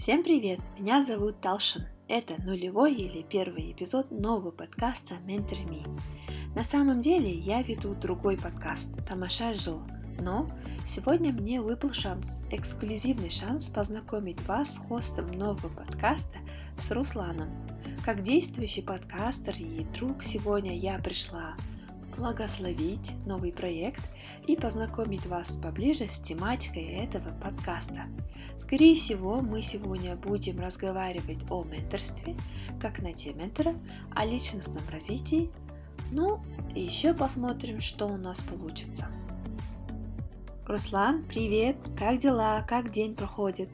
Всем привет! Меня зовут Талшин. Это нулевой или первый эпизод нового подкаста Mentor Me. На самом деле я веду другой подкаст Тамаша Жил, но сегодня мне выпал шанс, эксклюзивный шанс познакомить вас с хостом нового подкаста с Русланом. Как действующий подкастер и друг сегодня я пришла благословить новый проект и познакомить вас поближе с тематикой этого подкаста. Скорее всего, мы сегодня будем разговаривать о менторстве, как найти ментора, о личностном развитии, ну и еще посмотрим, что у нас получится. Руслан, привет! Как дела? Как день проходит?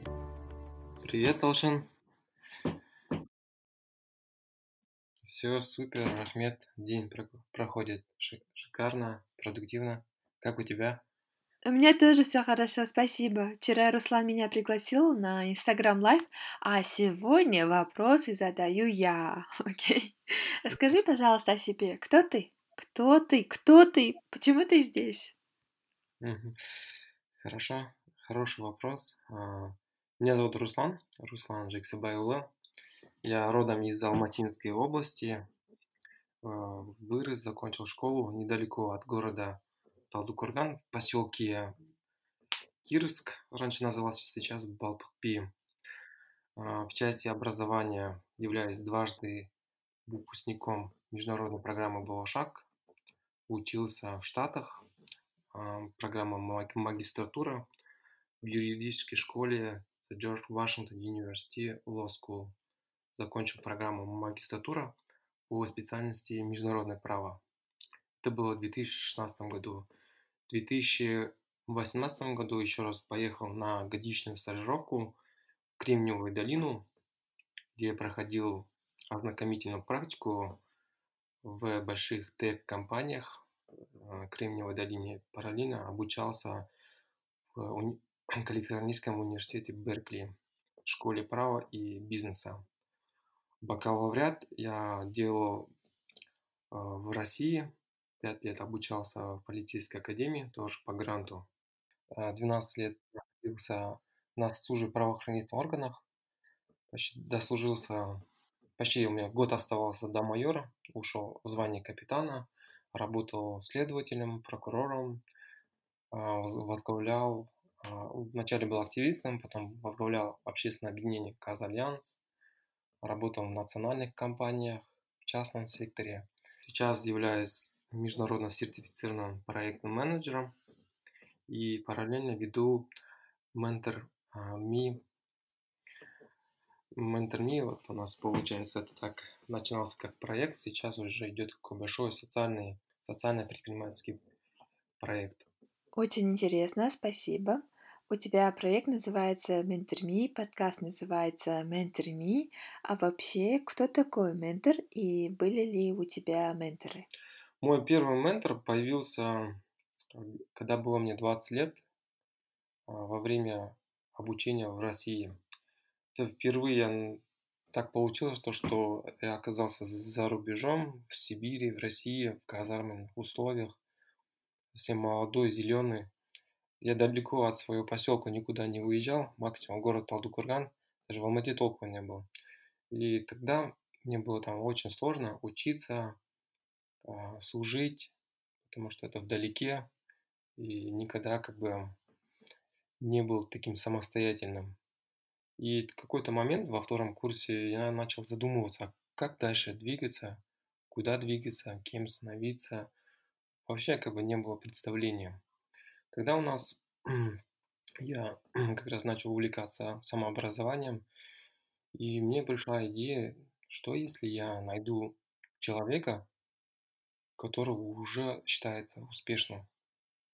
Привет, Алшин. Все супер, Ахмед. День проходит шикарно, продуктивно. Как у тебя? У меня тоже все хорошо, спасибо. Вчера Руслан меня пригласил на Instagram Live, а сегодня вопросы задаю я. Окей? Okay? Расскажи, пожалуйста, о себе. Кто ты? Кто ты? Кто ты? Почему ты здесь? Хорошо, хороший вопрос. А, меня зовут Руслан, Руслан Джексабайула. Я родом из Алматинской области. Э, вырос, закончил школу недалеко от города Талдукурган, в поселке Кирск, раньше назывался сейчас Балпхпи. Э, в части образования являюсь дважды выпускником международной программы «Балашак». Учился в Штатах, э, программа магистратура в юридической школе Джордж Вашингтон University Law School – закончил программу магистратура по специальности международное право. Это было в 2016 году. В 2018 году еще раз поехал на годичную стажировку в Кремниевую долину, где я проходил ознакомительную практику в больших тех-компаниях э, Кремниевой долине. Параллельно обучался в уни... Калифорнийском университете Беркли, школе права и бизнеса. Бакалавриат я делал а, в России. Пять лет обучался в полицейской академии, тоже по гранту. 12 а, лет находился на службе в правоохранительных органах. Почти дослужился, почти у меня год оставался до майора, ушел в звание капитана, работал следователем, прокурором, а, возглавлял, вначале был активистом, потом возглавлял общественное объединение «Казальянс», работал в национальных компаниях, в частном секторе. Сейчас являюсь международно сертифицированным проектным менеджером и параллельно веду ментор Ми. Ментор Ми, вот у нас получается, это так начинался как проект, сейчас уже идет такой большой социальный, социально-предпринимательский проект. Очень интересно, спасибо. У тебя проект называется Mentor.me, подкаст называется Mentor.me. А вообще, кто такой ментор и были ли у тебя менторы? Мой первый ментор появился, когда было мне 20 лет, а, во время обучения в России. Это впервые так получилось, то, что я оказался за рубежом, в Сибири, в России, в казарменных условиях, совсем молодой, зеленый. Я далеко от своего поселка никуда не уезжал, максимум город Талдукурган, даже в Алмате толком не было. И тогда мне было там очень сложно учиться, а, служить, потому что это вдалеке, и никогда как бы не был таким самостоятельным. И в какой-то момент во втором курсе я начал задумываться, а как дальше двигаться, куда двигаться, кем становиться. Вообще как бы не было представления. Тогда у нас я как раз начал увлекаться самообразованием, и мне пришла идея, что если я найду человека, который уже считается успешным,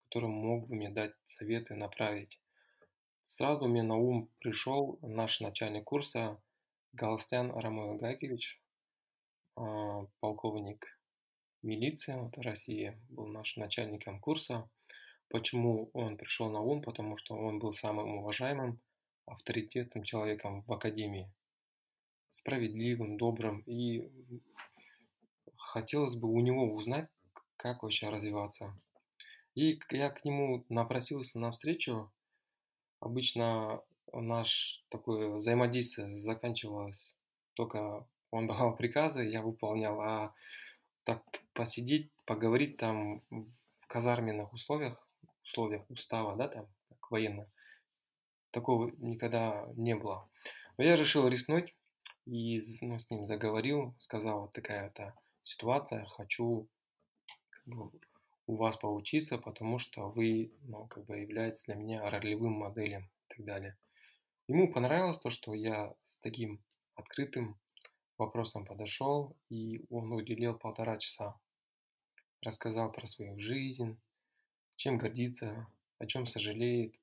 который мог бы мне дать советы, направить. Сразу мне на ум пришел наш начальник курса Галстян Ромео Гайкович, а, полковник милиции вот, России, был нашим начальником курса. Почему он пришел на ум? Потому что он был самым уважаемым, авторитетным человеком в академии. Справедливым, добрым. И хотелось бы у него узнать, как вообще развиваться. И я к нему напросился на встречу. Обычно наш такое взаимодействие заканчивалось только он давал приказы, я выполнял, а так посидеть, поговорить там в казарменных условиях, условиях устава, да, там, как военно, такого никогда не было. Но я решил рискнуть и ну, с ним заговорил, сказал, вот такая-то ситуация, хочу как бы, у вас поучиться, потому что вы, ну, как бы являетесь для меня ролевым моделем и так далее. Ему понравилось то, что я с таким открытым вопросом подошел, и он уделил полтора часа. Рассказал про свою жизнь, чем гордится, о чем сожалеет,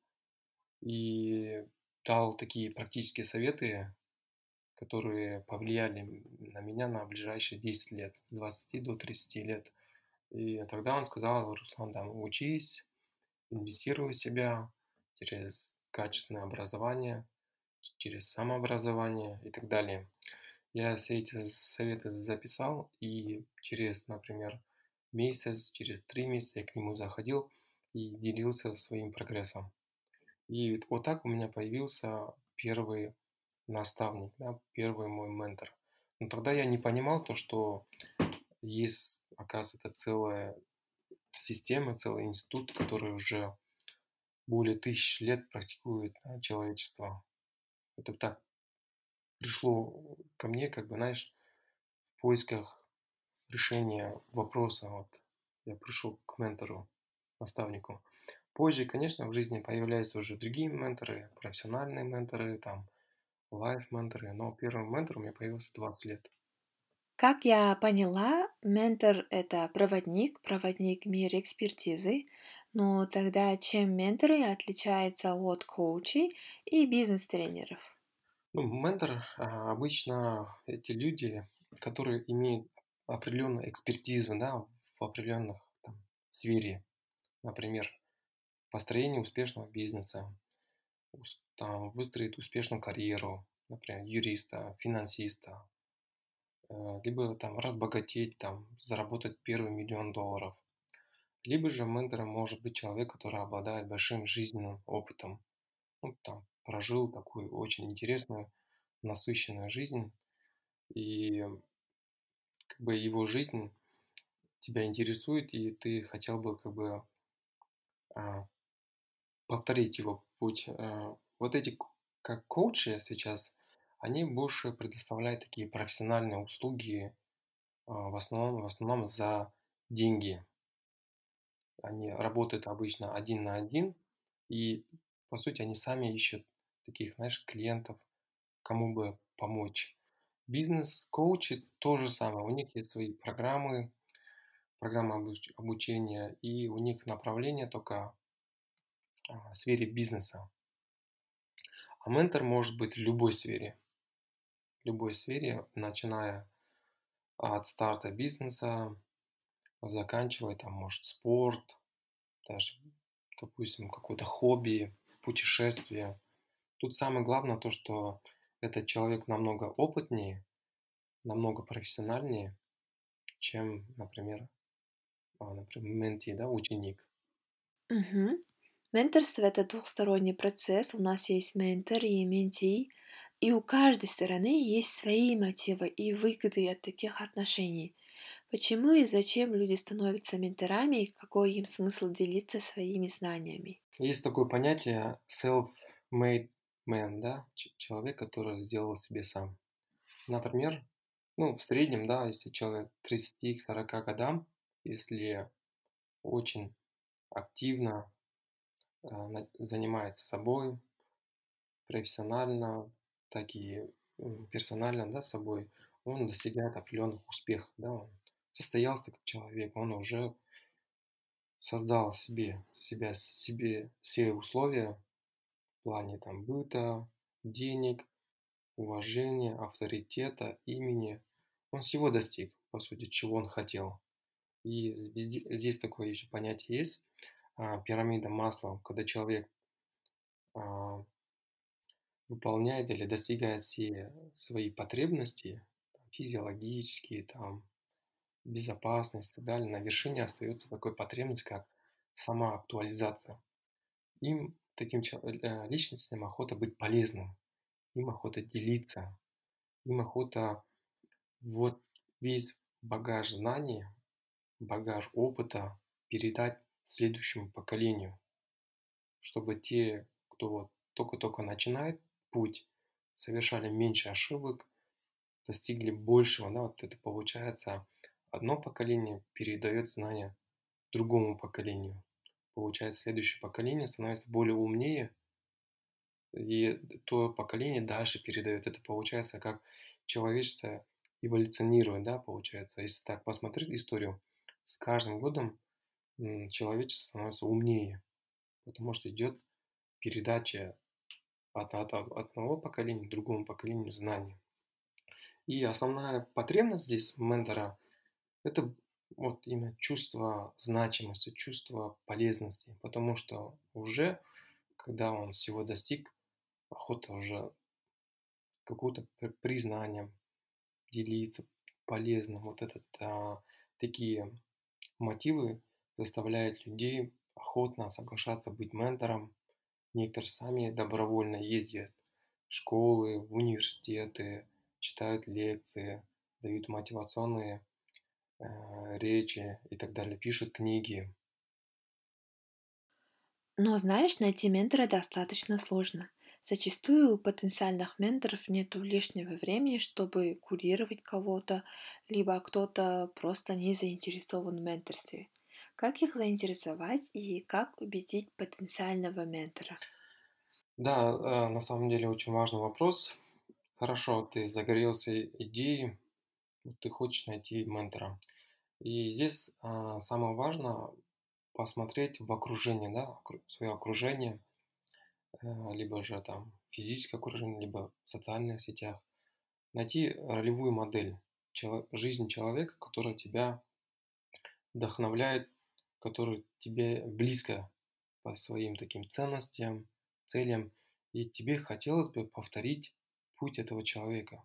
и дал такие практические советы, которые повлияли на меня на ближайшие 10 лет, с 20 до 30 лет. И тогда он сказал, Руслан, там, учись, инвестируй в себя через качественное образование, через самообразование и так далее. Я все эти советы записал, и через, например, месяц, через три месяца я к нему заходил и делился своим прогрессом. И вот так у меня появился первый наставник, да, первый мой ментор. Но тогда я не понимал то, что есть, оказывается, целая система, целый институт, который уже более тысяч лет практикует да, человечество. Это так пришло ко мне, как бы, знаешь, в поисках решения вопроса. Вот я пришел к ментору, наставнику. Позже, конечно, в жизни появляются уже другие менторы, профессиональные менторы, там, лайф-менторы, но первым ментором я появился 20 лет. Как я поняла, ментор – это проводник, проводник в мире экспертизы. Но тогда чем менторы отличаются от коучей и бизнес-тренеров? Ну, ментор а, обычно эти люди, которые имеют определенную экспертизу да, в определенных там, сфере. Например, построение успешного бизнеса, там, выстроить успешную карьеру, например, юриста, финансиста, э, либо там разбогатеть, там, заработать первый миллион долларов. Либо же ментором может быть человек, который обладает большим жизненным опытом, ну, там, прожил такую очень интересную, насыщенную жизнь, и как бы его жизнь тебя интересует, и ты хотел бы как бы повторить его путь. Э, вот эти как коучи сейчас, они больше предоставляют такие профессиональные услуги а, в основном, в основном за деньги. Они работают обычно один на один, и по сути они сами ищут таких, знаешь, клиентов, кому бы помочь. Бизнес-коучи то же самое, у них есть свои программы, программы обучения, и у них направление только в сфере бизнеса. А ментор может быть в любой сфере. В любой сфере, начиная от старта бизнеса, заканчивая там, может, спорт, даже, допустим, какое-то хобби, путешествие. Тут самое главное то, что этот человек намного опытнее, намного профессиональнее, чем, например, а, например, менти, да, ученик. Угу. Менторство– это двухсторонний процесс. У нас есть ментор и менти, и у каждой стороны есть свои мотивы и выгоды от таких отношений. Почему и зачем люди становятся менторами, и какой им смысл делиться своими знаниями? Есть такое понятие self-made man, да, человек, который сделал себе сам. Например, ну, в среднем, да, если человек 30 к 40 годам, если очень активно а, занимается собой профессионально, так и персонально, да, собой, он достигает определенных успехов, да, он состоялся как человек, он уже создал себе, себя, себе все условия в плане там быта, денег, уважения, авторитета, имени. Он всего достиг, по сути, чего он хотел. И здесь такое еще понятие есть, а, пирамида масла, когда человек а, выполняет или достигает все свои потребности, физиологические, там, безопасность и так далее, на вершине остается такой потребность, как сама актуализация. Им таким э, личностям охота быть полезным, им охота делиться, им охота вот весь багаж знаний, багаж опыта передать следующему поколению, чтобы те, кто вот только-только начинает путь, совершали меньше ошибок, достигли большего, да, вот это получается, одно поколение передает знания другому поколению. Получается, следующее поколение становится более умнее, и то поколение дальше передает. Это получается как человечество эволюционирует, да, получается. Если так посмотреть историю, с каждым годом человечество становится умнее, потому что идет передача от, от, одного поколения к другому поколению знаний. И основная потребность здесь ментора – это вот именно чувство значимости, чувство полезности, потому что уже, когда он всего достиг, охота уже какое-то признание, делиться полезным. Вот этот, а, такие мотивы заставляют людей охотно соглашаться быть ментором. Некоторые сами добровольно ездят в школы, в университеты, читают лекции, дают мотивационные э, речи и так далее, пишут книги. Но знаешь, найти ментора достаточно сложно. Зачастую у потенциальных менторов нет лишнего времени, чтобы курировать кого-то, либо кто-то просто не заинтересован в менторстве. Как их заинтересовать и как убедить потенциального ментора? Да, э, на самом деле очень важный вопрос. Хорошо, ты загорелся идеей, ты хочешь найти ментора. И здесь а, самое важное посмотреть в окружение, да, свое окружение, либо же там физическое окружение, либо в социальных сетях. Найти ролевую модель чело- жизни человека, которая тебя вдохновляет, которая тебе близко по своим таким ценностям, целям, и тебе хотелось бы повторить путь этого человека.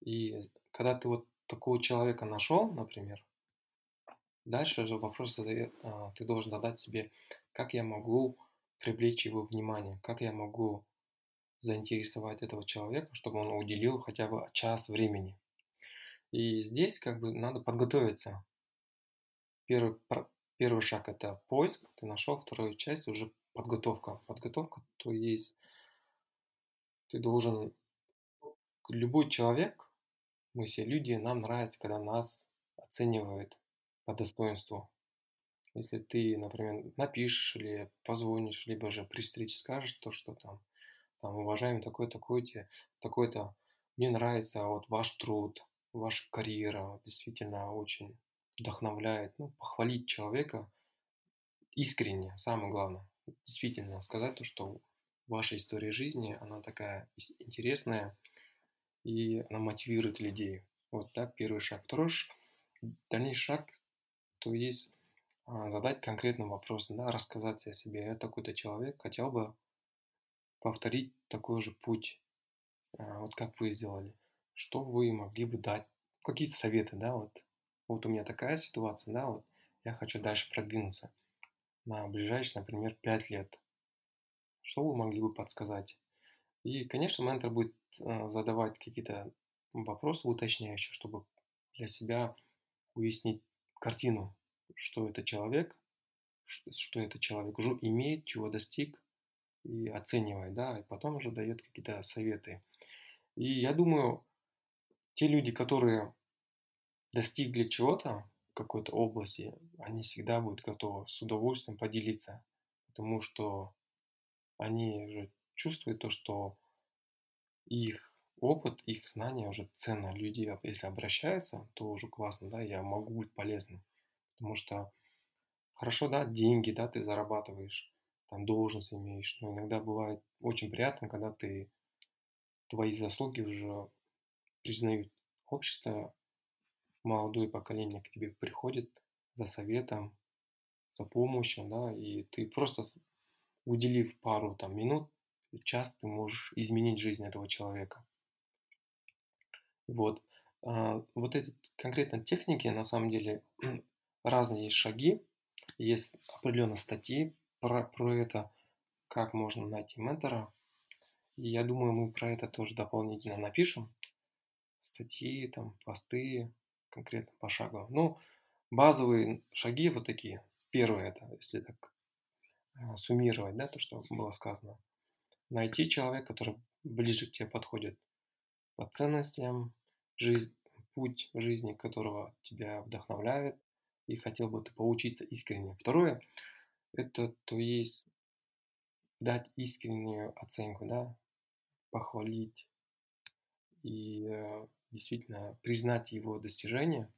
И когда ты вот такого человека нашел, например, дальше же вопрос задает, а, ты должен задать себе, как я могу привлечь его внимание, как я могу заинтересовать этого человека, чтобы он уделил хотя бы час времени. И здесь как бы надо подготовиться. Первый, первый шаг это поиск, ты нашел, вторую часть уже подготовка. Подготовка, то есть ты должен... Любой человек, мы все люди, нам нравится, когда нас оценивают по достоинству. Если ты, например, напишешь или позвонишь, либо же при встрече скажешь то, что там, там уважаемый такой, такой, такой-то, мне нравится вот ваш труд, ваша карьера, действительно очень вдохновляет. Ну, похвалить человека искренне, самое главное. Действительно сказать то, что ваша история жизни, она такая интересная, и она мотивирует людей. Вот так, первый шаг. Второй дальнейший шаг, то есть а, задать конкретный вопрос, да, рассказать о себе. Я такой-то человек, хотел бы повторить такой же путь, а, вот как вы сделали. Что вы могли бы дать? Какие-то советы, да, вот. Вот у меня такая ситуация, да, вот я хочу дальше продвинуться на ближайшие, например, 5 лет. Что вы могли бы подсказать? И, конечно, ментор будет э, задавать какие-то вопросы уточняющие, чтобы для себя уяснить картину, что это человек, что это человек уже имеет, чего достиг, и оценивает, да, и потом уже дает какие-то советы. И я думаю, те люди, которые достигли чего-то в какой-то области, они всегда будут готовы с удовольствием поделиться, потому что они уже чувствуют то, что их опыт, их знания уже ценно. Люди, если обращаются, то уже классно, да, я могу быть полезным. Потому что хорошо, да, деньги, да, ты зарабатываешь, там должность имеешь, но иногда бывает очень приятно, когда ты твои заслуги уже признают. Общество, молодое поколение к тебе приходит за советом, за помощью, да, и ты просто уделив пару там минут, час ты можешь изменить жизнь этого человека. Вот. А, вот эти конкретно техники, на самом деле, разные есть шаги, есть определенные статьи про, про это. как можно найти ментора. И я думаю, мы про это тоже дополнительно напишем. Статьи, там, посты, конкретно пошагово. Ну, базовые шаги вот такие. Первое это, если так а, суммировать, да, то, что было сказано. Найти человека, который ближе к тебе подходит по ценностям, жизнь, путь жизни которого тебя вдохновляет, и хотел бы ты поучиться искренне. Второе, это то есть дать искреннюю оценку, да, похвалить и э, действительно признать его достижения.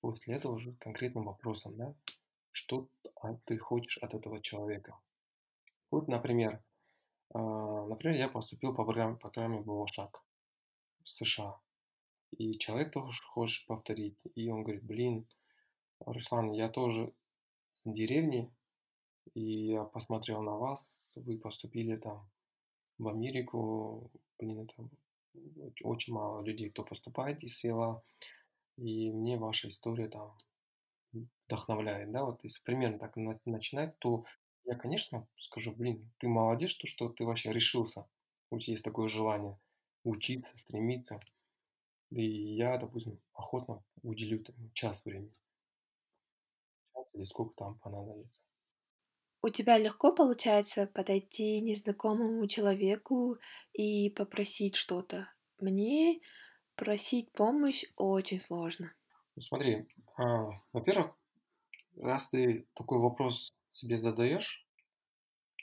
После этого уже конкретным вопросом, да, что ты хочешь от этого человека. Вот, например, а, например, я поступил по программе, программе «Был шаг» в США. И человек тоже хочет повторить. И он говорит, блин, Руслан, я тоже с деревни, и я посмотрел на вас, вы поступили там в Америку, блин, это очень мало людей, кто поступает из села, и мне ваша история там вдохновляет, да, вот если примерно так начинать, то я, конечно, скажу, блин, ты молодец, что, что ты вообще решился, у тебя есть такое желание учиться, стремиться, и я, допустим, охотно уделю там, час времени, или сколько там понадобится. У тебя легко получается подойти незнакомому человеку и попросить что-то? Мне просить помощь очень сложно. Ну, смотри, а, во-первых, раз ты такой вопрос себе задаешь,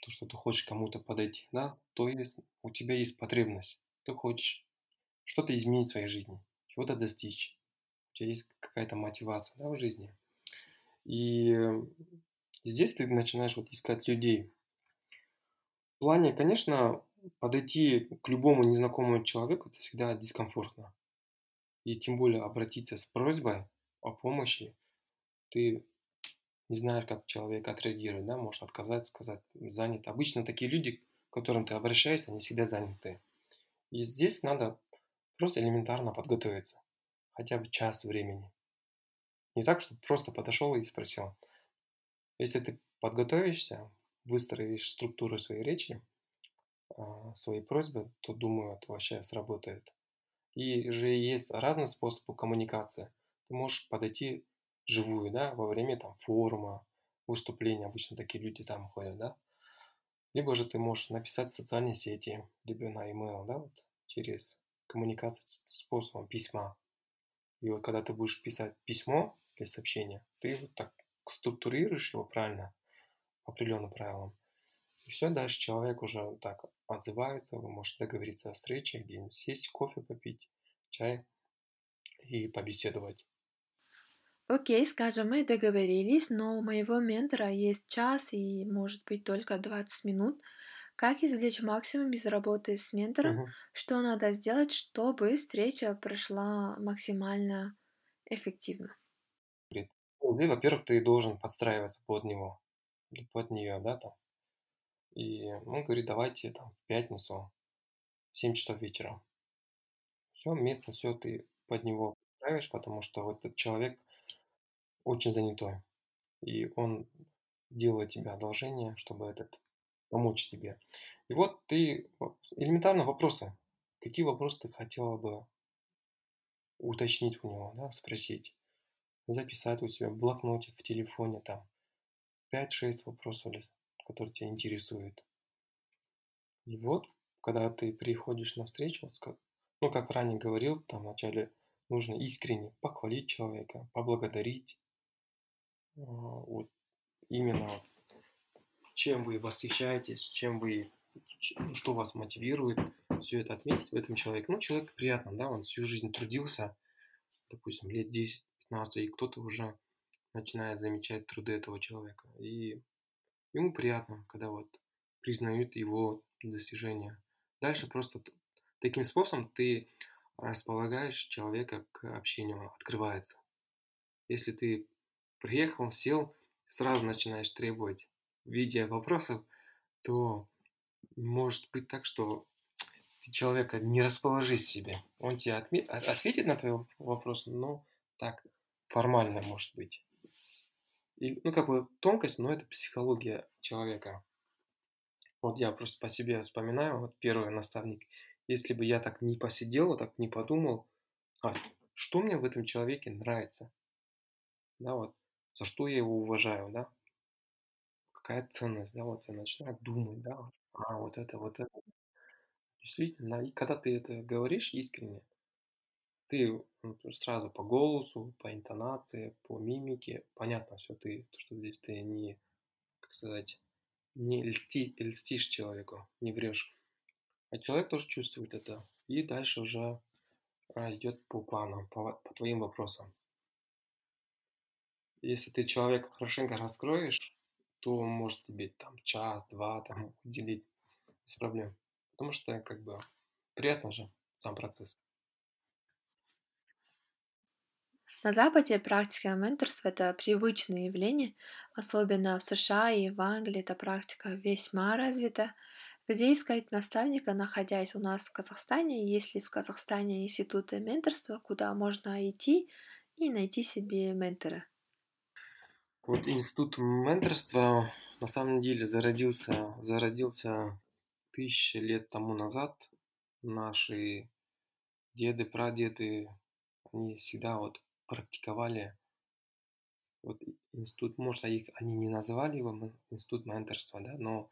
то, что ты хочешь кому-то подойти, да, то есть у тебя есть потребность. Ты хочешь что-то изменить в своей жизни, чего-то достичь. У тебя есть какая-то мотивация да, в жизни. И здесь ты начинаешь вот искать людей. В плане, конечно, подойти к любому незнакомому человеку это всегда дискомфортно. И тем более обратиться с просьбой о помощи, ты не знаешь, как человек отреагирует, да, может отказать, сказать, занят. Обычно такие люди, к которым ты обращаешься, они всегда заняты. И здесь надо просто элементарно подготовиться, хотя бы час времени. Не так, чтобы просто подошел и спросил. Если ты подготовишься, выстроишь структуру своей речи, а, свои просьбы, то, думаю, это вообще сработает. И же есть разные способы коммуникации. Ты можешь подойти живую, да, во время там форума, выступления, обычно такие люди там ходят, да. Либо же ты можешь написать в социальной сети, либо на email, да, вот, через коммуникацию способом письма. И вот когда ты будешь писать письмо для сообщения, ты вот так структурируешь его правильно, по определенным правилам. И все, дальше человек уже так отзывается, вы можете договориться о встрече, где-нибудь сесть, кофе попить, чай и побеседовать. Окей, скажем, мы договорились, но у моего ментора есть час и, может быть, только 20 минут. Как извлечь максимум из работы с ментором? Мгм. Что надо сделать, чтобы встреча прошла максимально эффективно? Ну, ты, во-первых, ты должен подстраиваться под него или под нее, да, там. И он говорит, давайте там в пятницу, в 7 часов вечера. Все, место, все ты под него подстраиваешь, потому что вот этот человек очень занятой. И он делает тебе одолжение, чтобы этот помочь тебе. И вот ты элементарно вопросы. Какие вопросы ты хотела бы уточнить у него, да, спросить? Записать у себя в блокноте, в телефоне там 5-6 вопросов, которые тебя интересуют. И вот, когда ты приходишь на встречу, ну, как ранее говорил, там вначале нужно искренне похвалить человека, поблагодарить. А, вот именно вот, чем вы восхищаетесь, чем вы, что вас мотивирует, все это отметить в этом человеке. Ну, человек приятно, да, он всю жизнь трудился, допустим, лет 10 15, и кто-то уже начинает замечать труды этого человека. И ему приятно, когда вот признают его достижения. Дальше просто таким способом ты располагаешь человека к общению, открывается. Если ты приехал, сел, сразу начинаешь требовать в виде вопросов, то может быть так, что ты человека не расположишь себе. Он тебе отме- ответит на твой вопрос, но так формально, может быть. И, ну, как бы тонкость, но это психология человека. Вот я просто по себе вспоминаю, вот первый наставник, если бы я так не посидел, так не подумал, а что мне в этом человеке нравится, да, вот, за что я его уважаю, да, какая ценность, да, вот я начинаю думать, да, а вот это, вот это, действительно, и когда ты это говоришь искренне, ты ну, сразу по голосу, по интонации, по мимике, понятно все, ты, что здесь ты не, как сказать, не льсти, льстишь человеку, не врешь. А человек тоже чувствует это. И дальше уже а, идет по плану, по, по твоим вопросам. Если ты человека хорошенько раскроешь, то он может тебе там час, два там уделить без проблем. Потому что как бы приятно же сам процесс. На Западе практика менторства – это привычное явление, особенно в США и в Англии эта практика весьма развита. Где искать наставника, находясь у нас в Казахстане, если в Казахстане институты менторства, куда можно идти и найти себе ментора? Вот институт менторства на самом деле зародился, зародился тысячи лет тому назад. Наши деды, прадеды, они всегда вот практиковали вот институт, может, их, они не называли его институт менторства, да, но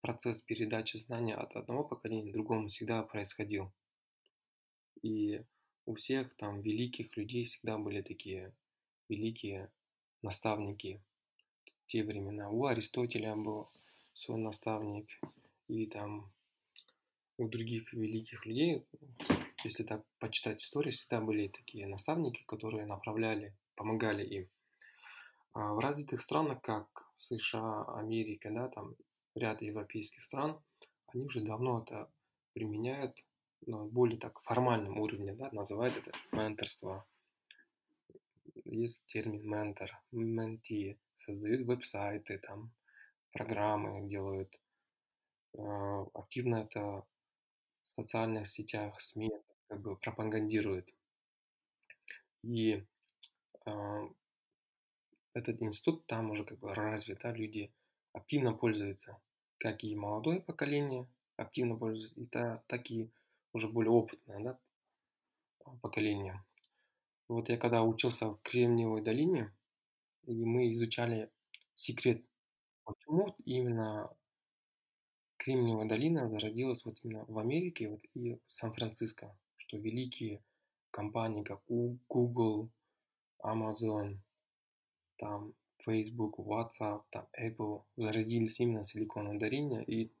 процесс передачи знания от одного поколения к другому всегда происходил. И у всех там великих людей всегда были такие великие наставники в те времена. У Аристотеля был свой наставник, и там у других великих людей, если так почитать историю, всегда были такие наставники, которые направляли, помогали им. А в развитых странах, как США, Америка, да, там ряд европейских стран, они уже давно это применяют на более так формальном уровне, да, называют это менторство, есть термин ментор, менти, создают веб-сайты, там, программы делают. А, активно это в социальных сетях, СМИ как бы пропагандируют. И э, этот институт там уже как бы развит, да, люди активно пользуются, как и молодое поколение активно пользуется, и та, так и уже более опытное да, поколение. Вот я когда учился в Кремниевой долине, и мы изучали секрет, почему именно Кремниевая долина зародилась вот именно в Америке вот, и Сан-Франциско, что великие компании, как Google, Amazon, там Facebook, WhatsApp, там Apple зародились именно в Силиконовой долине, и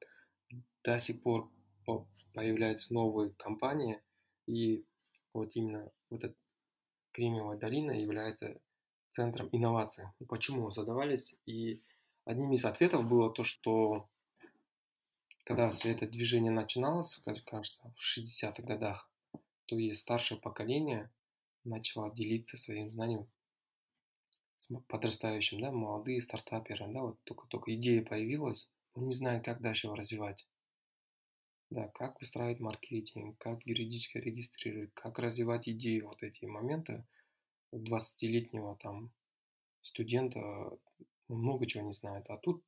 до сих пор появляются новые компании, и вот именно вот эта Кремниевая долина является центром инноваций. Почему задавались? И одним из ответов было то, что когда все это движение начиналось, кажется, в 60-х годах, то и старшее поколение начало делиться своим знанием с подрастающим, да, молодые стартаперы, да, вот только-только идея появилась, он не знает, как дальше его развивать. Да, как выстраивать маркетинг, как юридически регистрировать, как развивать идеи, вот эти моменты 20-летнего там студента много чего не знает. А тут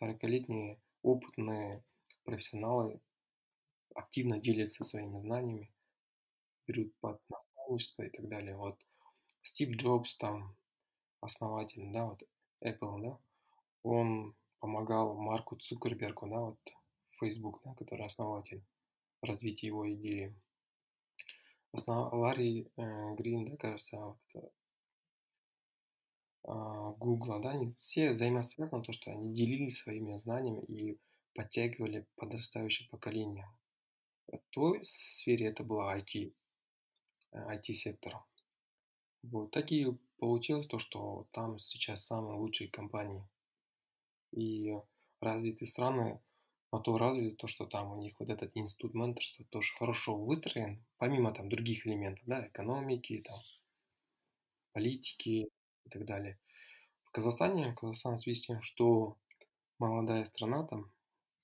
40-летние опытные профессионалы активно делятся своими знаниями, берут под наставничество и так далее. Вот Стив Джобс, там, основатель, да, вот Apple, да, он помогал Марку Цукербергу, да, вот Facebook, да, который основатель, развития его идеи. Основ... Ларри э, Грин, да, кажется, вот э, Google, да, они все взаимосвязаны, то, что они делились своими знаниями и подтягивали подрастающее поколение. В той сфере это было IT, IT-сектор. Э, вот так и получилось то, что там сейчас самые лучшие компании. И развитые страны на то развиты, то, что там у них вот этот институт менторства тоже хорошо выстроен, помимо там других элементов, да, экономики, там, политики и так далее. В Казахстане, Казахстан в связи с тем, что молодая страна, там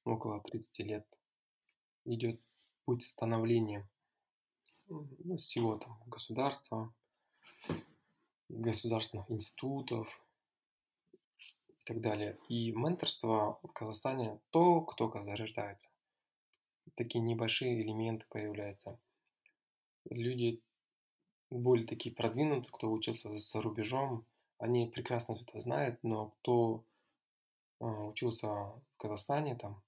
около 30 лет, идет путь становления ну, всего там государства, государственных институтов и так далее. И менторство в Казахстане только-только зарождается. Такие небольшие элементы появляются. Люди более такие продвинутые, кто учился за рубежом, они прекрасно это знают, но кто а, учился в Казахстане, там,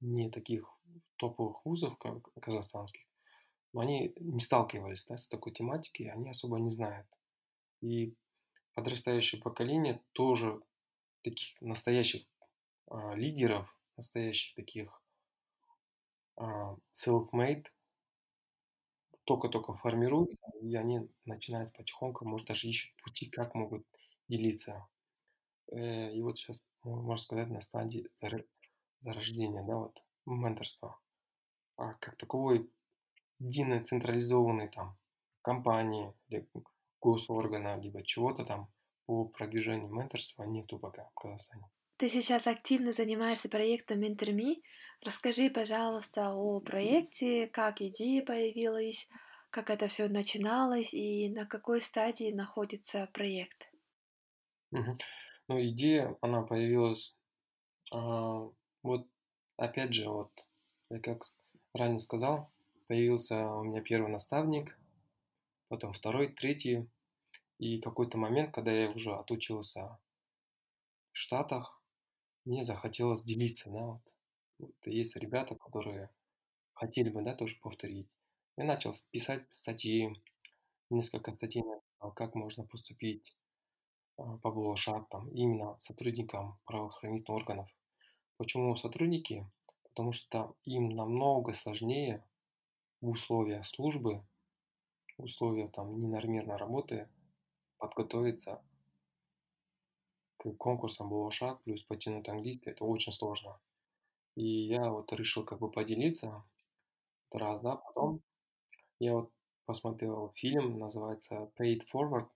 не таких топовых вузов как казахстанских, они не сталкивались да, с такой тематикой, они особо не знают. И подрастающее поколение тоже таких настоящих а, лидеров, настоящих таких а, self-made только-только формируются, и они начинают потихоньку, может, даже ищут пути, как могут делиться. Э, и вот сейчас, можно сказать, на стадии зарождения, да, вот, менторства. А как таковой единой централизованной там компании, или госоргана, либо чего-то там по продвижению менторства нету пока в Казахстане. Ты сейчас активно занимаешься проектом MentorMe. Расскажи, пожалуйста, о проекте, как идея появилась, как это все начиналось и на какой стадии находится проект. Угу. Ну, идея, она появилась, а, вот опять же, вот, я как ранее сказал, появился у меня первый наставник, потом второй, третий, и какой-то момент, когда я уже отучился в Штатах, мне захотелось делиться, да, вот. вот есть ребята, которые хотели бы, да, тоже повторить. Я начал писать статьи, несколько статей, как можно поступить а, по Булашат, там, именно сотрудникам правоохранительных органов. Почему сотрудники? Потому что им намного сложнее в условиях службы, в условиях там ненормированной работы подготовиться к конкурсам Булашак плюс потянуть английский, это очень сложно. И я вот решил как бы поделиться раз, да, потом я вот посмотрел фильм, называется Paid Forward,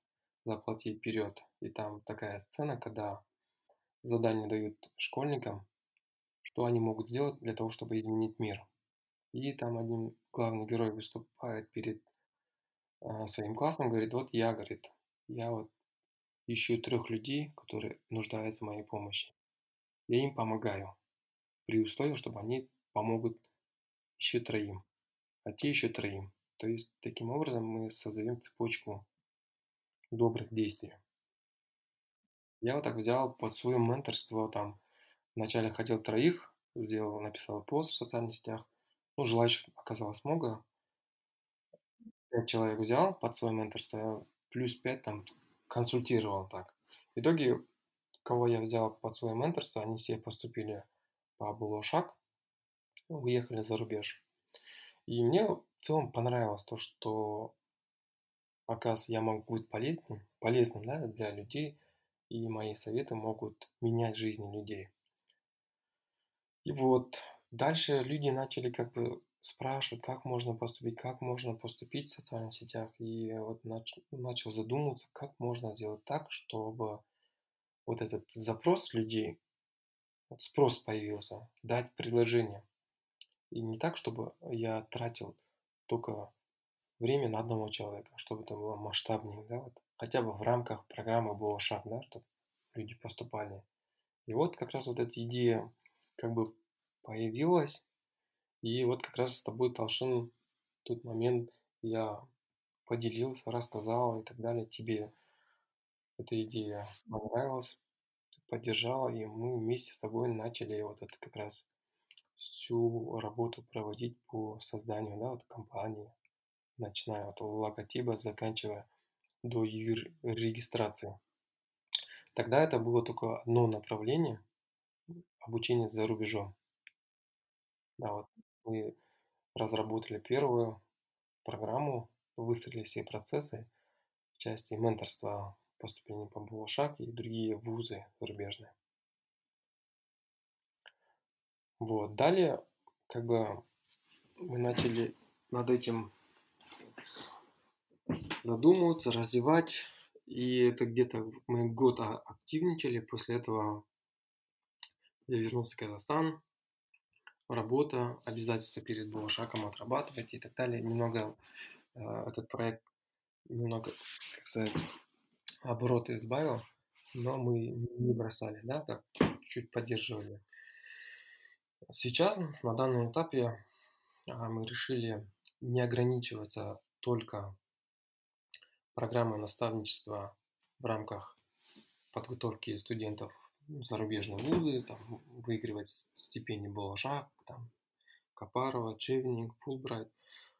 заплати вперед. И там такая сцена, когда задание дают школьникам, что они могут сделать для того, чтобы изменить мир. И там один главный герой выступает перед э, своим классом, говорит, вот я, говорит, я вот ищу трех людей, которые нуждаются в моей помощи. Я им помогаю, при условии, чтобы они помогут еще троим, а те еще троим. То есть, таким образом мы создаем цепочку добрых действий. Я вот так взял под свое менторство, там, вначале хотел троих, сделал, написал пост в социальных сетях, ну, желающих оказалось много. Пять человек взял под свое менторство, плюс пять там консультировал так. В итоге, кого я взял под свое менторство, они все поступили по Булошак, уехали за рубеж. И мне в целом понравилось то, что оказывается я могу быть полезным, полезным да, для людей, и мои советы могут менять жизни людей. И вот дальше люди начали как бы спрашивать, как можно поступить, как можно поступить в социальных сетях. И вот нач, начал задумываться, как можно сделать так, чтобы вот этот запрос людей, вот спрос появился, дать предложение. И не так, чтобы я тратил только время на одного человека, чтобы это было масштабнее, да, вот, хотя бы в рамках программы было шаг, да, чтобы люди поступали. И вот как раз вот эта идея как бы появилась, и вот как раз с тобой, Талшин, в тот момент я поделился, рассказал и так далее. Тебе эта идея понравилась, поддержала, и мы вместе с тобой начали вот это как раз всю работу проводить по созданию да, вот компании, начиная от логотипа, заканчивая до регистрации. Тогда это было только одно направление обучения за рубежом. Да, вот мы разработали первую программу, выстроили все процессы в части менторства поступления по Булашак и другие вузы зарубежные. Вот. Далее, как бы мы начали над этим задумываться, развивать. И это где-то мы год активничали. После этого я вернулся в Казахстан, работа, обязательства перед Булашаком отрабатывать и так далее. Немного э, этот проект, немного, как сказать, обороты избавил. но мы не бросали, да, так чуть поддерживали. Сейчас, на данном этапе, а, мы решили не ограничиваться только программой наставничества в рамках подготовки студентов зарубежные вузы, там, выигрывать стипендии Балашак, там, Капарова, Чевник, Фулбрайт,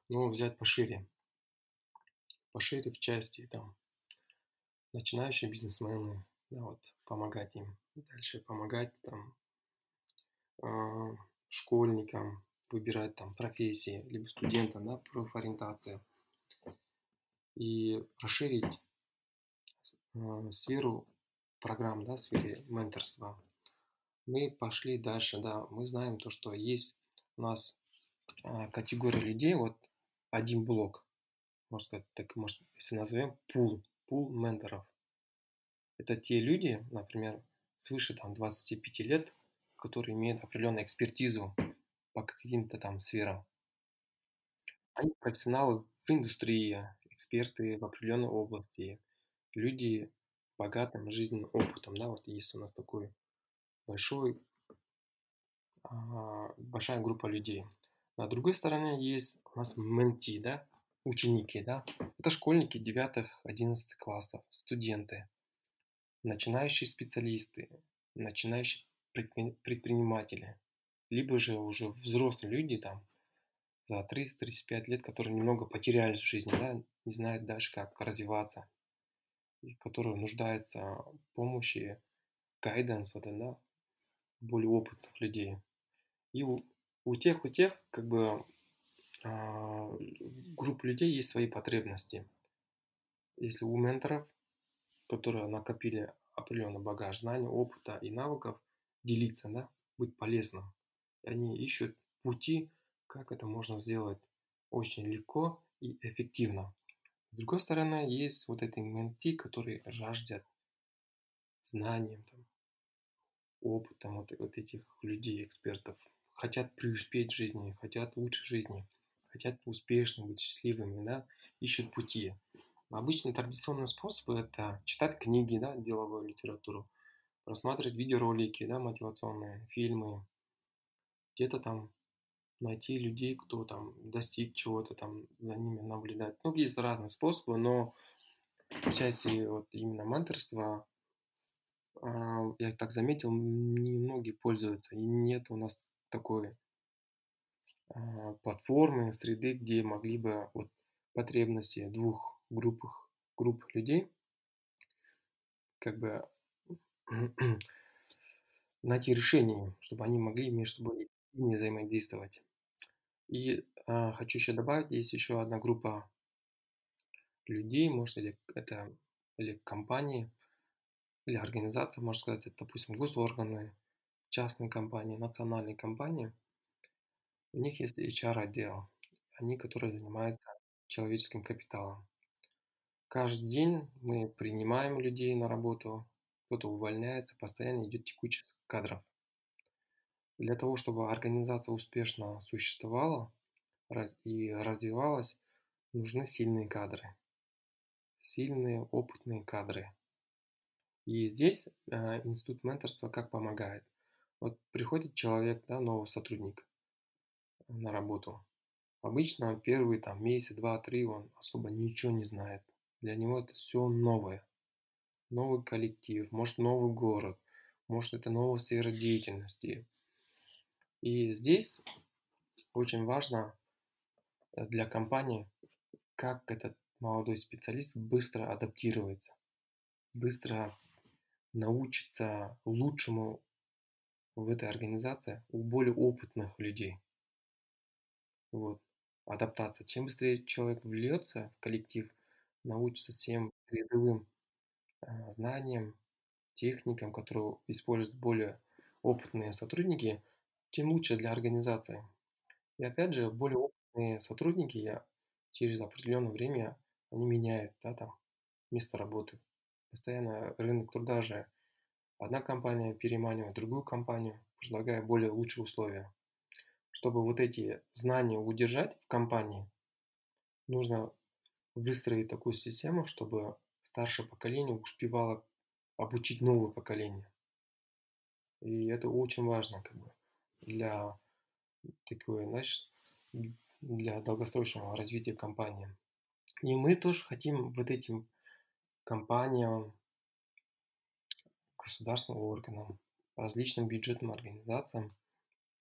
но взять пошире. Пошире в части там, начинающие бизнесмены, да, вот, помогать им. Дальше помогать там э, школьникам выбирать там профессии, либо студентам, да, профориентация. И расширить э, сферу программ, да, в сфере менторства. Мы пошли дальше, да, мы знаем то, что есть у нас э, категория людей, вот один блок, можно сказать, так, может, если назовем пул, пул менторов. Это те люди, например, свыше там, 25 лет, которые имеют определенную экспертизу по каким-то там сферам. Они профессионалы в индустрии, эксперты в определенной области, люди богатым жизненным опытом, да, вот есть у нас такой большой, а, большая группа людей. На другой стороне есть у нас менти, да, ученики, да, это школьники 9-11 классов, студенты, начинающие специалисты, начинающие предприниматели, либо же уже взрослые люди там за 30-35 лет, которые немного потерялись в жизни, да, не знают дальше, как развиваться, и которые нуждаются в помощи, гайденс, вот, да, более опытных людей. И у, у тех, у тех, как бы, а, групп людей есть свои потребности. Если у менторов, которые накопили определенный багаж знаний, опыта и навыков, делиться, да, быть полезным. И они ищут пути, как это можно сделать очень легко и эффективно. С другой стороны, есть вот эти менти, которые жаждут знанием, там, опытом вот, вот этих людей, экспертов. Хотят преуспеть в жизни, хотят лучшей жизни, хотят успешно быть счастливыми, да, ищут пути. Обычные традиционные способы – это читать книги, да, деловую литературу, просматривать видеоролики, да, мотивационные, фильмы, где-то там найти людей, кто там достиг чего-то, там за ними наблюдать. Ну, есть разные способы, но в части вот именно менторства, а, я так заметил, немногие пользуются, и нет у нас такой а, платформы, среды, где могли бы вот потребности двух групп, групп людей как бы найти решение, чтобы они могли между собой не взаимодействовать. И а, хочу еще добавить, есть еще одна группа людей, может, или это или компании, или организация, можно сказать, это, допустим, госорганы, частные компании, национальные компании. У них есть HR-отдел, они, которые занимаются человеческим капиталом. Каждый день мы принимаем людей на работу, кто-то увольняется, постоянно идет текучесть кадров. Для того, чтобы организация успешно существовала и развивалась, нужны сильные кадры. Сильные, опытные кадры. И здесь э, институт менторства как помогает. Вот приходит человек, да, новый сотрудник на работу. Обычно первый там месяц, два, три он особо ничего не знает. Для него это все новое. Новый коллектив, может новый город, может это новая сфера деятельности, и здесь очень важно э, для компании, как этот молодой специалист быстро адаптируется, быстро научится лучшему в этой организации у более опытных людей. Вот. Адаптация. Чем быстрее человек вльется в коллектив, научится всем передовым э, знаниям, техникам, которые используют более опытные сотрудники, тем лучше для организации. И опять же, более опытные сотрудники, я через определенное время, они меняют да, там, место работы. Постоянно рынок труда же одна компания переманивает другую компанию, предлагая более лучшие условия. Чтобы вот эти знания удержать в компании, нужно выстроить такую систему, чтобы старшее поколение успевало обучить новое поколение. И это очень важно как бы для такой, знаешь, для долгосрочного развития компании. И мы тоже хотим вот этим компаниям, государственным органам, различным бюджетным организациям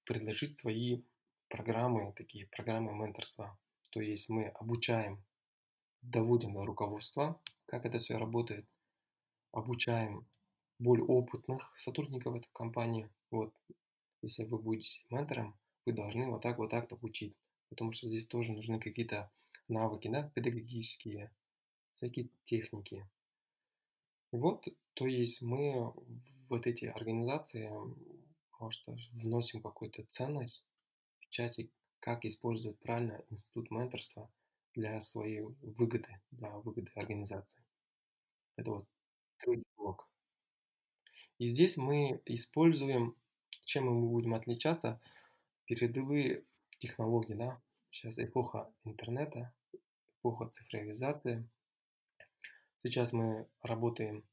предложить свои программы, такие программы менторства. То есть мы обучаем, доводим до руководства, как это все работает, обучаем более опытных сотрудников этой компании. Вот, если вы будете ментором, вы должны вот так, вот так-то учить. Потому что здесь тоже нужны какие-то навыки, да, педагогические, всякие техники. Вот, то есть мы вот эти организации, может, вносим какую-то ценность в части, как использовать правильно институт менторства для своей выгоды, для выгоды организации. Это вот третий блок. И здесь мы используем, чем мы будем отличаться, передовые технологии, да. Сейчас эпоха интернета, эпоха цифровизации. Сейчас мы работаем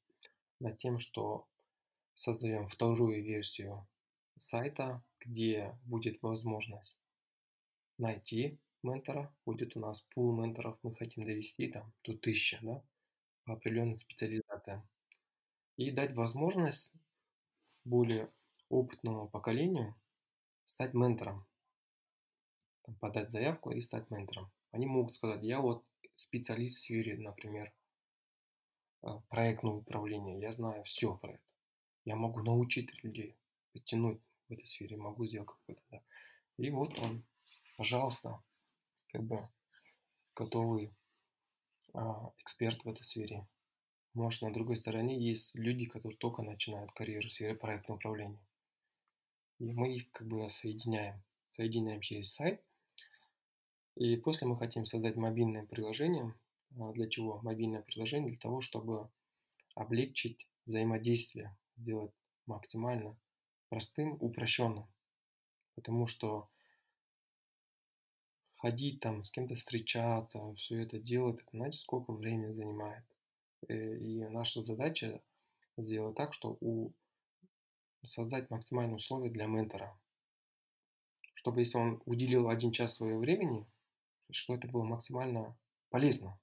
над тем, что создаем вторую версию сайта, где будет возможность найти ментора. Будет у нас пул менторов, мы хотим довести там до тысячи, да, по определенным специализациям и дать возможность более опытному поколению стать ментором, подать заявку и стать ментором. Они могут сказать, я вот специалист в сфере, например, а, проектного управления, я знаю все про это. Я могу научить людей, подтянуть в этой сфере, могу сделать какой-то, да. И вот он, пожалуйста, как бы готовый а, эксперт в этой сфере. Может, на другой стороне есть люди, которые только начинают карьеру в сфере проектного управления. И мы их как бы соединяем. Соединяем через сайт. И после мы хотим создать мобильное приложение. А, для чего? Мобильное приложение для того, чтобы облегчить взаимодействие, сделать максимально простым, упрощенным. Потому что ходить там, с кем-то встречаться, все это делать, знаете, сколько времени занимает. Э, и наша задача сделать так, что у, создать максимальные условия для ментора. Чтобы если он уделил один час своего времени, что это было максимально полезно.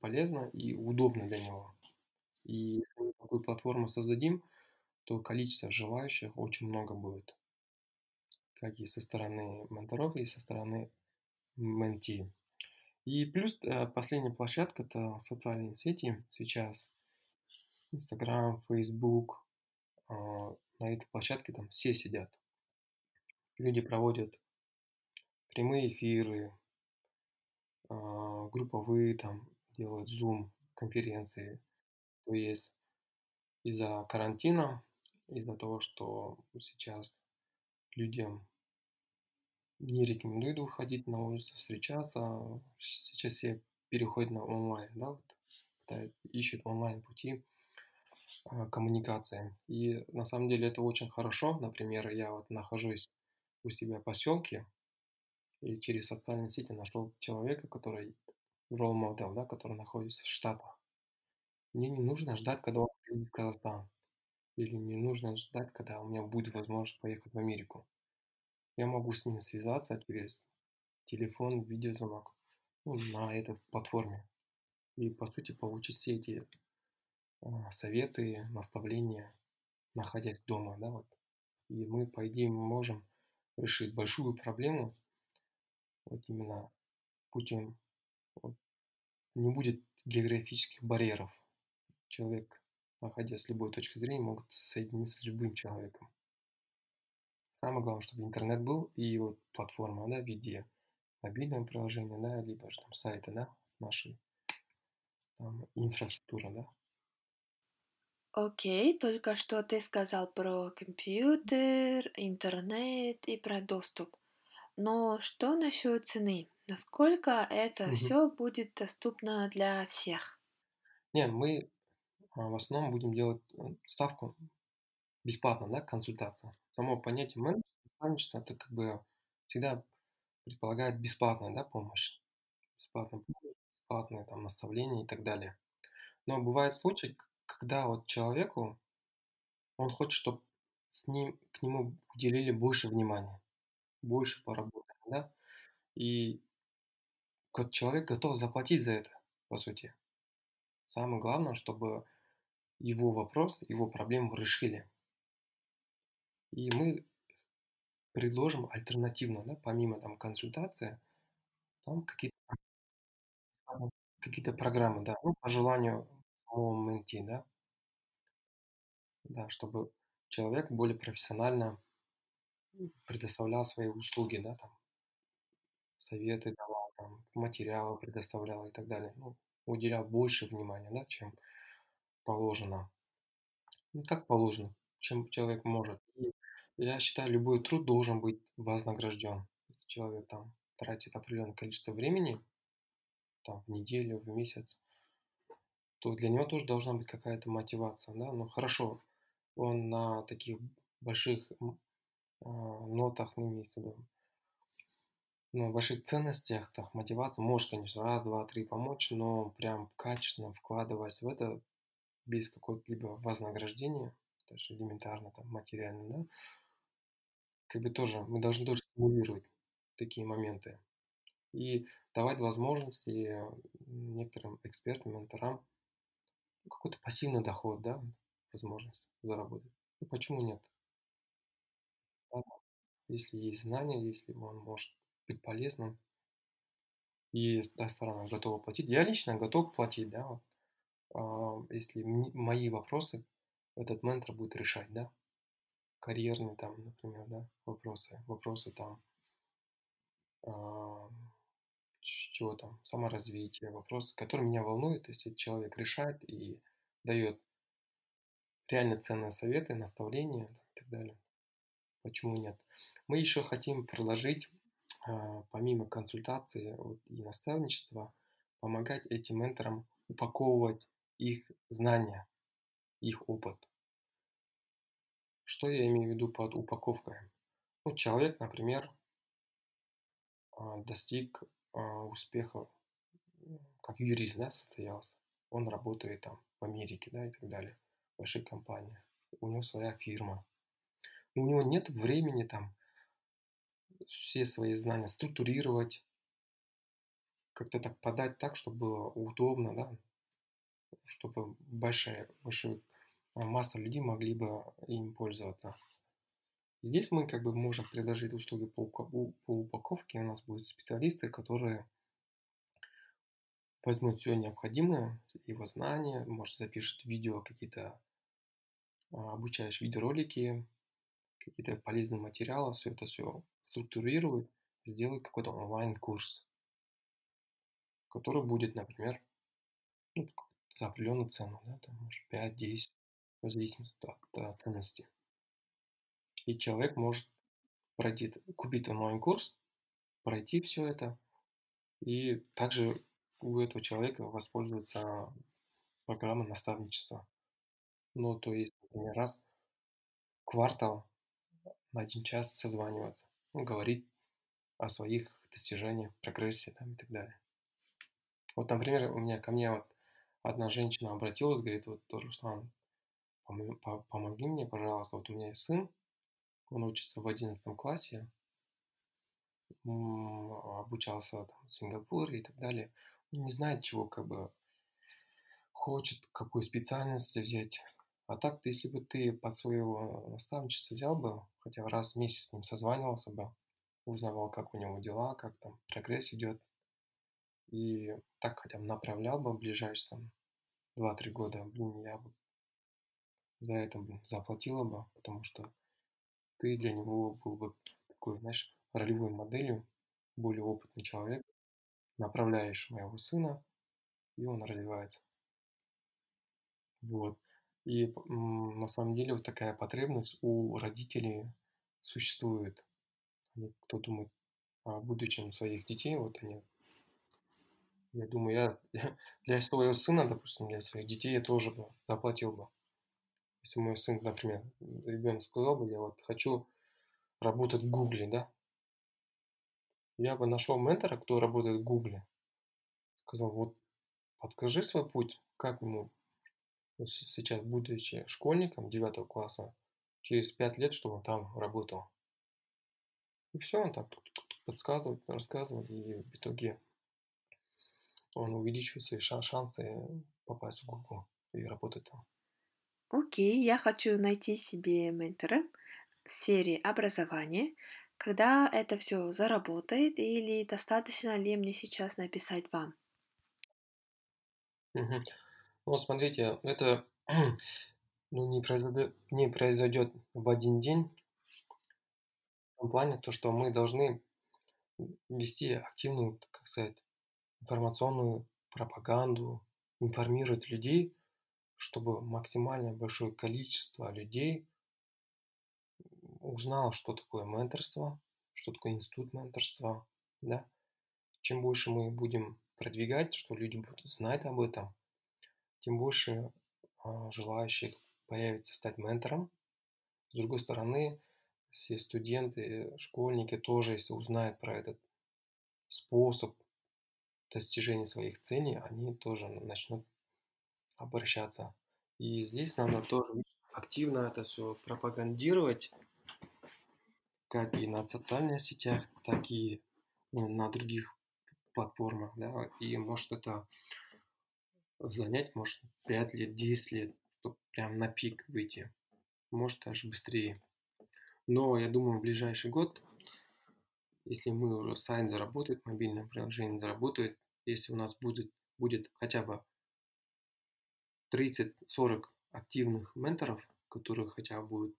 Полезно и удобно для него. И если мы такую платформу создадим, то количество желающих очень много будет. Как и со стороны менторов, и со стороны менти. И плюс э, последняя площадка– это социальные сети сейчас. Инстаграм, Фейсбук. А, на этой площадке там все сидят. Люди проводят прямые эфиры, а, групповые там делают Zoom конференции. То есть из-за карантина, из-за того, что сейчас людям не рекомендую выходить на улицу, встречаться. Сейчас все переходят на онлайн, да, вот, ищут онлайн пути коммуникации. И на самом деле это очень хорошо. Например, я вот нахожусь у себя в поселке и через социальные сети нашел человека, который role model, да, который находится в Штатах. Мне не нужно ждать, когда он приедет в Казахстан. Или не нужно ждать, когда у меня будет возможность поехать в Америку я могу с ними связаться через телефон, видеозвонок ну, на этой платформе. И, по сути, получить все эти а, советы, наставления, находясь дома, да, вот. И мы, по идее, можем решить большую проблему вот именно путем, вот, не будет географических барьеров. Человек, находясь с любой точки зрения, может соединиться с любым человеком. Самое главное, чтобы интернет был и вот платформа, да, в виде мобильного приложения, да, либо же там сайта, да, нашей там, инфраструктуры, да. Окей, только что ты сказал про компьютер, интернет и про доступ. Но что насчет цены? Насколько это Мгм. все будет доступно для всех? Не, мы а, в основном будем делать э, ставку бесплатно, да, консультация. Само понятие менеджерства, наставничества, это как бы всегда предполагает бесплатная, да, помощь. Бесплатная помощь, бесплатное там наставление и так далее. Но бывает случай, к когда вот человеку, он хочет, чтоб с ним к нему уделили больше внимания, больше поработали, да. И кот человек готов заплатить за это, по сути. Самое главное, чтобы его вопрос, его проблему решили. И мы предложим альтернативно, да, помимо там консультации, там какие-то какие-то программы, да, ну, по желанию самого менти, да. Да, чтобы человек более профессионально предоставлял свои услуги, да, там, советы давал, там, материалы предоставлял и так далее. Ну, уделял больше внимания, да, чем положено. Ну, как положено, чем человек может. И я считаю, любой труд должен быть вознагражден. Если человек там тратит определенное количество времени, там, в неделю, в месяц, то для него тоже должна быть какая-то мотивация, да. Ну, хорошо, он на таких больших а, нотах, ну, имеется в виду, ну, больших ценностях, так, мотивация может, конечно, раз, два, три помочь, но прям качественно вкладываясь в это без какого-либо вознаграждения, даже элементарно, там, материально, да, как бы тоже, мы должны тоже стимулировать такие моменты и давать возможности некоторым экспертам, менторам какой-то пассивный доход, да, возможность заработать. Ну, почему нет? Если есть знания, если он может быть полезным, и та сторона готова платить. Я лично готов платить, да, если мои вопросы этот ментор будет решать, да, карьерные там, например, да, вопросы, вопросы там, чего там, саморазвития, вопросы, которые меня волнуют, если человек решает и дает реально ценные советы, наставления и так далее. Почему нет? Мы еще хотим предложить, а, помимо консультации и наставничества, помогать этим менторам упаковывать их знания, их опыт. Что я имею в виду под упаковкой? Ну, человек, например, а, достиг успеха м, как юрист, да, состоялся. Он работает там в Америке, да, и так далее, в больших. У него своя фирма. Но у него нет времени там все свои знания структурировать, как-то так подать так, чтобы было удобно, да, чтобы большая, большая а, масса людей могли бы им пользоваться. Здесь мы как бы можем предложить услуги по, по упаковке. У нас будут специалисты, которые возьмут все необходимое, его знания, может запишет видео, какие-то а, обучающие видеоролики, какие-то полезные материалы, все это все структурирует, сделает какой-то онлайн-курс, который будет, например, ну, за определенную цену, да, там, может, 5-10, в зависимости от, от ценности. И человек может пройти, купить онлайн-курс, пройти все это, и также у этого человека воспользоваться программой наставничества. Ну, то есть, например, раз в квартал на один час созваниваться, ну, говорить о своих достижениях, прогрессе там, и так далее. Вот, например, у меня ко мне вот одна женщина обратилась, говорит, вот, Руслан, помо- по- помоги мне, пожалуйста, вот у меня есть сын, он учится в 11 классе, обучался там, в Сингапуре и так далее. Он не знает, чего как бы хочет, какую специальность взять. А так, если бы ты под своего наставничества взял бы, хотя раз в месяц с ним созванивался бы, узнавал, как у него дела, как там прогресс идет, и так хотя бы направлял бы в ближайшие там, 2-3 года, блин, я бы за это, блин, заплатила бы, потому что ты для него был бы такой, знаешь, ролевой моделью, более опытный человек, направляешь моего сына, и он развивается. Вот. И на самом деле вот такая потребность у родителей существует. Они, кто думает о будущем своих детей, вот они, я думаю, я для своего сына, допустим, для своих детей я тоже бы заплатил бы. Если мой сын, например, ребенок сказал бы, я вот хочу работать в Гугле, да, я бы нашел ментора, кто работает в Гугле, сказал, вот подскажи свой путь, как ему сейчас, будучи школьником 9 класса, через 5 лет, чтобы он там работал. И все, он там подсказывает, рассказывает, и в итоге он увеличивает свои шансы попасть в Google и работать там. Окей, я хочу найти себе ментора в сфере образования. Когда это все заработает или достаточно ли мне сейчас написать вам? Мгм. Ну, смотрите, это ну, не произойдет, не произойдет в один день. В том плане, то, что мы должны вести активную, как сказать, информационную пропаганду, информировать людей, чтобы максимально большое количество людей узнало, что такое менторство, что такое институт менторства, да. Чем больше мы будем продвигать, что люди будут знать об этом, тем больше а, желающих появится стать ментором. С другой стороны, все студенты, школьники тоже, если узнают про этот способ достижения своих целей, они тоже начнут обращаться. И здесь надо тоже активно это все пропагандировать, как и на социальных сетях, так и ну, на других платформах, да, и может это занять, может, 5 лет, 10 лет, чтобы прям на пик выйти, может даже быстрее. Но я думаю, в ближайший год, если мы уже сайт заработает, мобильное приложение заработает, если у нас будет, будет хотя бы 30-40 активных менторов, которые хотя бы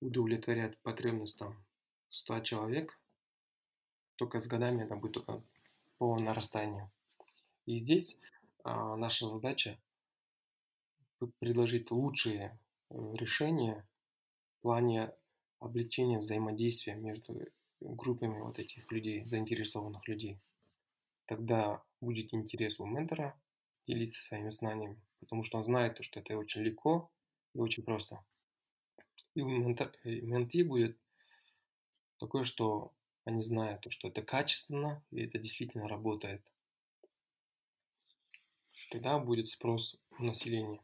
удовлетворять потребность там 100 человек, только с годами это будет только по нарастанию. И здесь а, наша задача предложить лучшие э, решения в плане облегчения взаимодействия между группами вот этих людей, заинтересованных людей. Тогда будет интерес у ментора делиться своими знаниями, потому что он знает, что это очень легко и очень просто. И у менти будет такое, что они знают, что это качественно и это действительно работает. Тогда будет спрос у населения.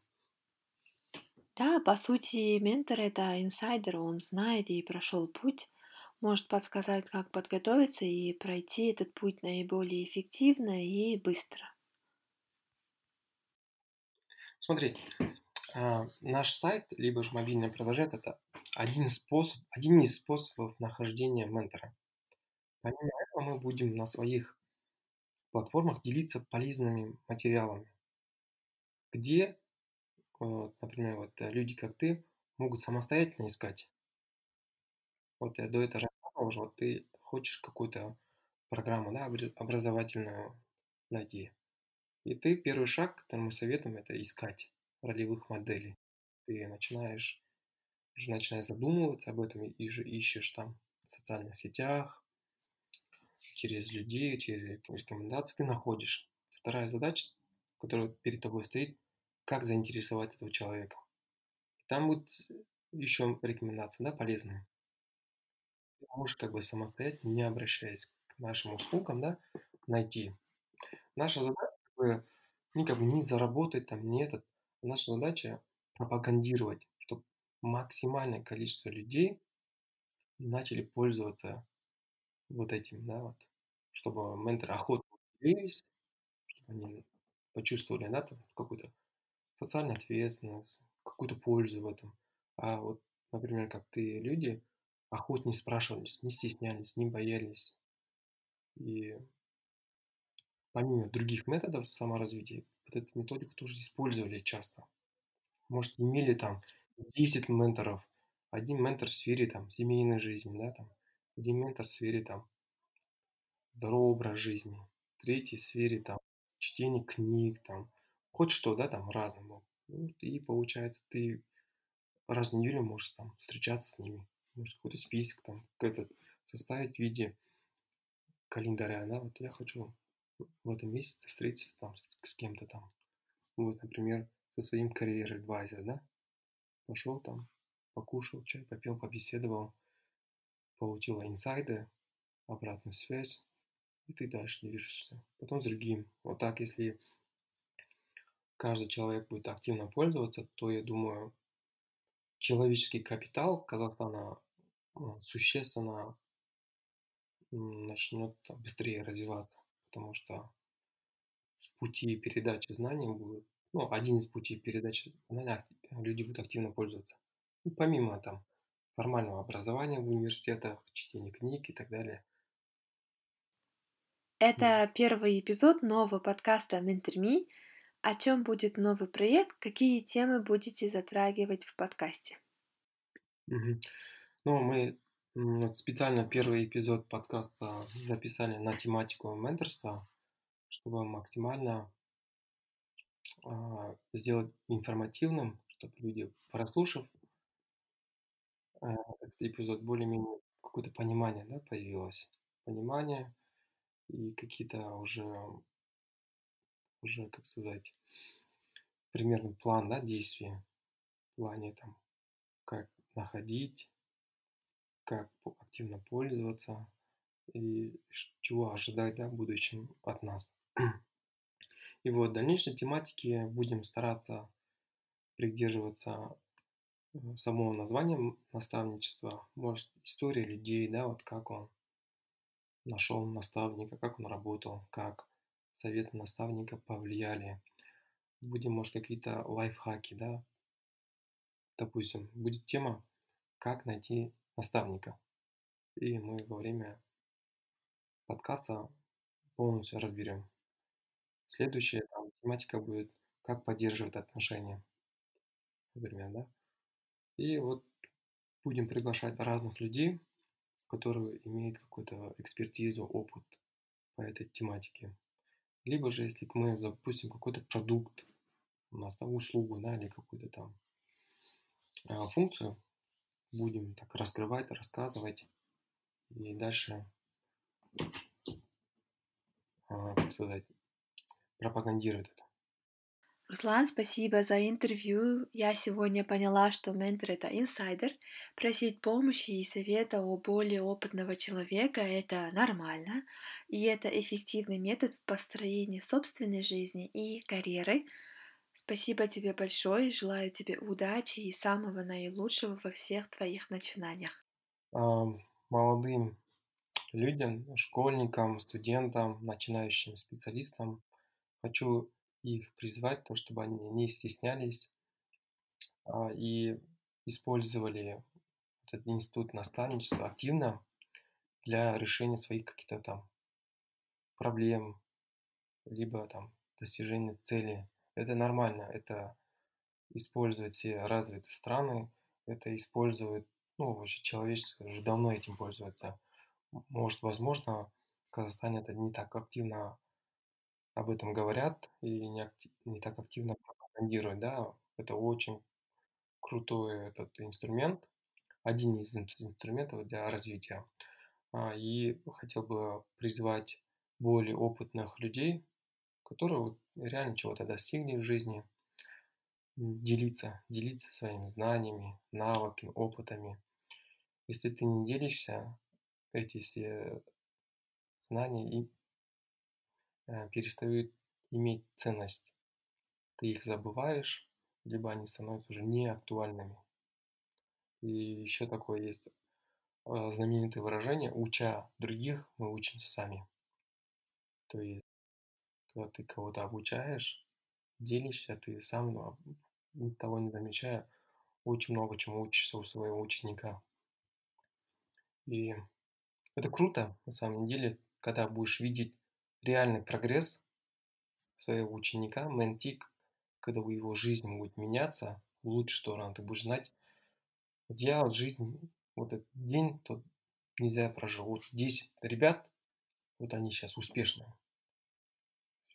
Да, по сути, ментор это инсайдер, он знает и прошел путь, может подсказать, как подготовиться и пройти этот путь наиболее эффективно и быстро. Смотри, а, наш сайт, либо же мобильное приложение, это один способ, один из способов нахождения ментора. Помимо этого мы будем на своих платформах делиться полезными материалами, где, вот, например, вот э, люди, как ты, могут самостоятельно искать. Вот я до этого рассказывал уже, вот ты хочешь какую-то программу да, образовательную найти. И ты первый шаг, который мы советуем, это искать ролевых моделей. Ты начинаешь, уже начинаешь задумываться об этом и же ищешь там в социальных сетях, через людей, через рекомендации ты находишь. Вторая задача, которая перед тобой стоит, как заинтересовать этого человека. Там будет еще рекомендации, да, полезные. Ты можешь как бы самостоятельно, не обращаясь к нашим услугам, да, найти. Наша задача как бы, не как бы не заработать там, не этот. Наша задача пропагандировать, чтобы максимальное количество людей начали пользоваться вот этим, да, вот, чтобы менторы охотно делились, чтобы они почувствовали, да, там какую-то социальную ответственность, какую-то пользу в этом. А вот, например, как ты, люди охотнее спрашивались, не стеснялись, не боялись. И помимо других методов саморазвития, вот эту методику тоже использовали часто. Может, имели там 10 менторов, один ментор в сфере там семейной жизни, да, там, один ментор в сфере там здоровый образ жизни, третий в сфере там чтение книг, там, хоть что, да, там разному. Ну, и получается, ты раз в неделю можешь там встречаться с ними, можешь какой-то список там этот составить в виде календаря, да, вот я хочу в этом месяце встретиться там с, с кем-то там, вот, например, со своим карьер-адвайзер, да, пошел там, покушал чай, попил, побеседовал, получил инсайды, обратную связь, и ты дальше движешься. Потом с другим. Вот так, если каждый человек будет активно пользоваться, то, я думаю, человеческий капитал Казахстана существенно начнет быстрее развиваться, потому что пути передачи знаний будут, ну, один из путей передачи знаний люди будут активно пользоваться. И помимо там формального образования в университетах, чтения книг и так далее. Это первый эпизод нового подкаста Ментерми. О чем будет новый проект, какие темы будете затрагивать в подкасте? Угу. Ну, мы вот специально первый эпизод подкаста записали на тематику менторства, чтобы максимально а, сделать информативным, чтобы люди, прослушав а, этот эпизод, более-менее какое-то понимание да, появилось. Понимание и какие-то уже, уже, как сказать, примерный план да, действия в плане там, как находить, как активно пользоваться и чего ожидать да, в будущем от нас. И вот в дальнейшей тематике будем стараться придерживаться э, самого названия наставничества, может, история людей, да, вот как он нашел наставника, как он работал, как советы наставника повлияли. Будем, может, какие-то лайфхаки, да, допустим, будет тема, как найти наставника. И мы во время подкаста полностью разберем. Следующая там, тематика будет, как поддерживать отношения, например, да. И вот будем приглашать разных людей, которые имеют какую-то экспертизу, опыт по этой тематике. Либо же, если мы запустим какой-то продукт, у нас там услугу, да, или какую-то там а, функцию, будем так раскрывать, рассказывать и дальше, а, как сказать, пропагандировать это. Руслан, спасибо за интервью. Я сегодня поняла, что ментор — это инсайдер. Просить помощи и совета у более опытного человека — это нормально. И это эффективный метод в построении собственной жизни и карьеры. Спасибо тебе большое, желаю тебе удачи и самого наилучшего во всех твоих начинаниях. Молодым людям, школьникам, студентам, начинающим специалистам хочу их призвать, то, чтобы они не стеснялись а, и использовали этот институт наставничества активно для решения своих каких-то там проблем, либо там достижения цели это нормально, это используют все развитые страны, это используют, ну, вообще человечество уже давно этим пользуется. Может, возможно, в Казахстане это не так активно об этом говорят и не, актив, не так активно пропагандируют, да, это очень крутой этот инструмент, один из инструментов для развития. А, и хотел бы призвать более опытных людей, которые вот реально чего-то достигли в жизни, делиться, делиться своими знаниями, навыками, опытами. Если ты не делишься, эти все знания и э, перестают иметь ценность. Ты их забываешь, либо они становятся уже неактуальными. И еще такое есть э, знаменитое выражение «уча других, мы учимся сами». То есть когда ты кого-то обучаешь, делишься, ты сам, того не замечая, очень много чему учишься у своего ученика. И это круто, на самом деле, когда будешь видеть реальный прогресс своего ученика, ментик, когда у его жизнь будет меняться в лучшую сторону, ты будешь знать, я вот жизнь, вот этот день, тот нельзя прожил. Вот 10 ребят, вот они сейчас успешные.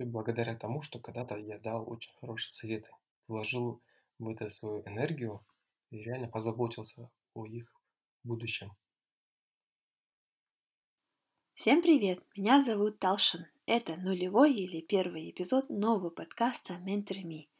Благодаря тому, что когда-то я дал очень хорошие советы, вложил в это свою энергию и реально позаботился о их будущем. Всем привет! Меня зовут Талшин. Это нулевой или первый эпизод нового подкаста Mentor Me.